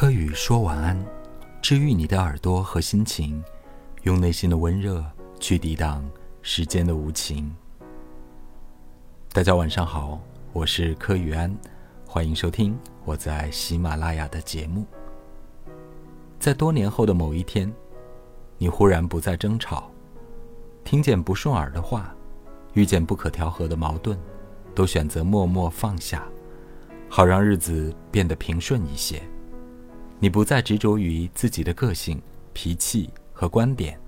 柯宇说晚安，治愈你的耳朵和心情，用内心的温热去抵挡时间的无情。大家晚上好，我是柯宇安，欢迎收听我在喜马拉雅的节目。在多年后的某一天，你忽然不再争吵，听见不顺耳的话，遇见不可调和的矛盾，都选择默默放下，好让日子变得平顺一些。你不再执着于自己的个性、脾气和观点，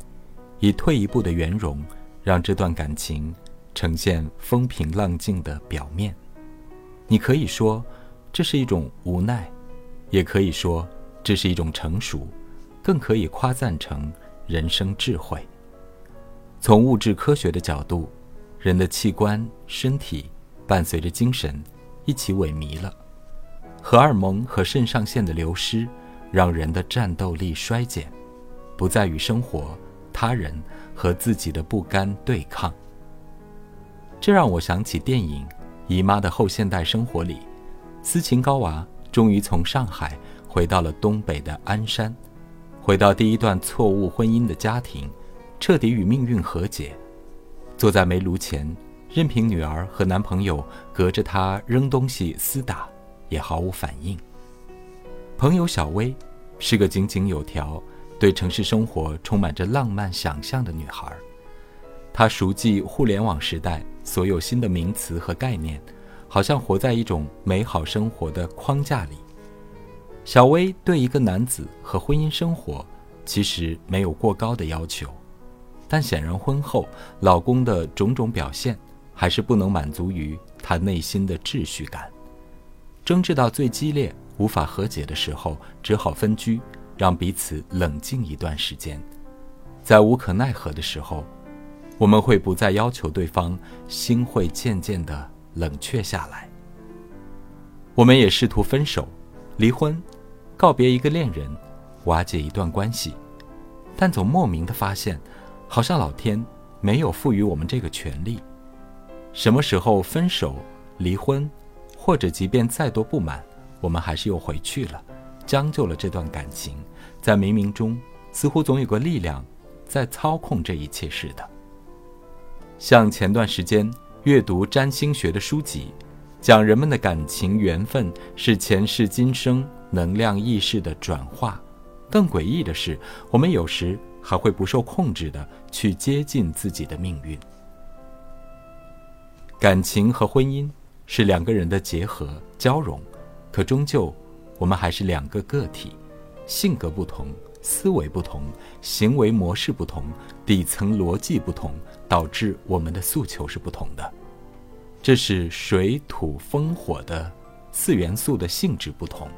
以退一步的圆融，让这段感情呈现风平浪静的表面。你可以说这是一种无奈，也可以说这是一种成熟，更可以夸赞成人生智慧。从物质科学的角度，人的器官、身体伴随着精神一起萎靡了，荷尔蒙和肾上腺的流失。让人的战斗力衰减，不再与生活、他人和自己的不甘对抗。这让我想起电影《姨妈的后现代生活》里，斯琴高娃终于从上海回到了东北的鞍山，回到第一段错误婚姻的家庭，彻底与命运和解，坐在煤炉前，任凭女儿和男朋友隔着她扔东西厮打，也毫无反应。朋友小薇，是个井井有条、对城市生活充满着浪漫想象的女孩。她熟记互联网时代所有新的名词和概念，好像活在一种美好生活的框架里。小薇对一个男子和婚姻生活其实没有过高的要求，但显然婚后老公的种种表现还是不能满足于她内心的秩序感。争执到最激烈。无法和解的时候，只好分居，让彼此冷静一段时间。在无可奈何的时候，我们会不再要求对方，心会渐渐的冷却下来。我们也试图分手、离婚、告别一个恋人、瓦解一段关系，但总莫名的发现，好像老天没有赋予我们这个权利。什么时候分手、离婚，或者即便再多不满。我们还是又回去了，将就了这段感情，在冥冥中，似乎总有个力量在操控这一切似的。像前段时间阅读占星学的书籍，讲人们的感情缘分是前世今生能量意识的转化。更诡异的是，我们有时还会不受控制的去接近自己的命运。感情和婚姻是两个人的结合交融。可终究，我们还是两个个体，性格不同，思维不同，行为模式不同，底层逻辑不同，导致我们的诉求是不同的。这是水土风火的四元素的性质不同。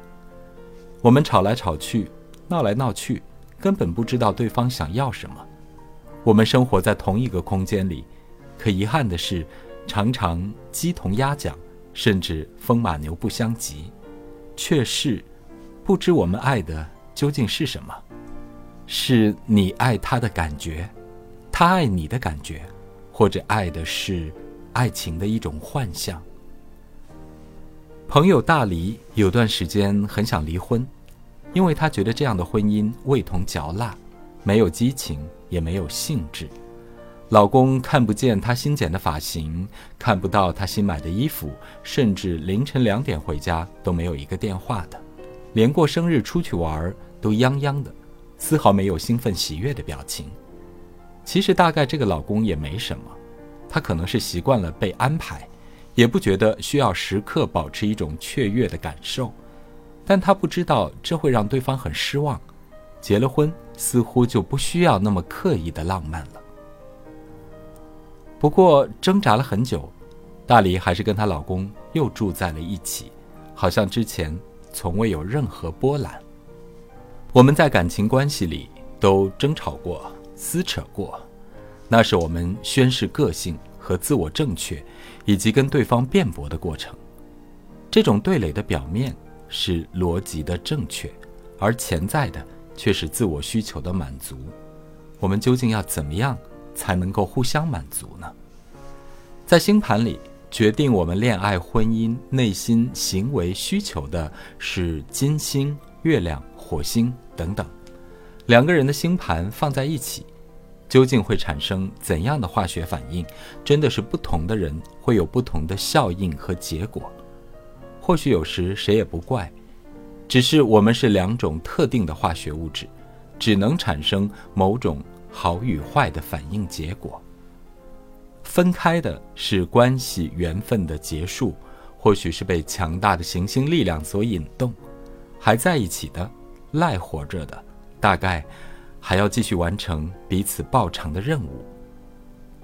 我们吵来吵去，闹来闹去，根本不知道对方想要什么。我们生活在同一个空间里，可遗憾的是，常常鸡同鸭讲，甚至风马牛不相及。却是不知我们爱的究竟是什么，是你爱他的感觉，他爱你的感觉，或者爱的是爱情的一种幻象。朋友大黎有段时间很想离婚，因为他觉得这样的婚姻味同嚼蜡，没有激情，也没有兴致。老公看不见她新剪的发型，看不到她新买的衣服，甚至凌晨两点回家都没有一个电话的，连过生日出去玩都泱泱的，丝毫没有兴奋喜悦的表情。其实大概这个老公也没什么，他可能是习惯了被安排，也不觉得需要时刻保持一种雀跃的感受，但他不知道这会让对方很失望。结了婚似乎就不需要那么刻意的浪漫了。不过挣扎了很久，大黎还是跟她老公又住在了一起，好像之前从未有任何波澜。我们在感情关系里都争吵过、撕扯过，那是我们宣示个性和自我正确，以及跟对方辩驳的过程。这种对垒的表面是逻辑的正确，而潜在的却是自我需求的满足。我们究竟要怎么样？才能够互相满足呢？在星盘里，决定我们恋爱、婚姻、内心、行为需求的是金星、月亮、火星等等，两个人的星盘放在一起，究竟会产生怎样的化学反应？真的是不同的人会有不同的效应和结果。或许有时谁也不怪，只是我们是两种特定的化学物质，只能产生某种好与坏的反应结果。分开的是关系缘分的结束，或许是被强大的行星力量所引动；还在一起的、赖活着的，大概还要继续完成彼此报偿的任务。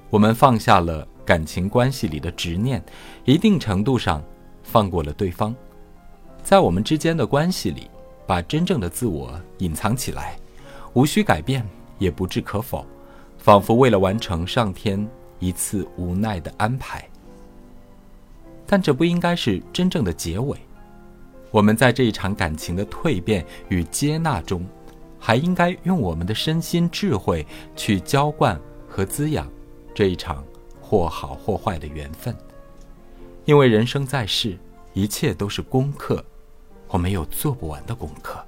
我们放下了感情关系里的执念，一定程度上放过了对方，在我们之间的关系里，把真正的自我隐藏起来，无需改变，也不置可否，仿佛为了完成上天。一次无奈的安排，但这不应该是真正的结尾。我们在这一场感情的蜕变与接纳中，还应该用我们的身心智慧去浇灌和滋养这一场或好或坏的缘分。因为人生在世，一切都是功课，我们有做不完的功课。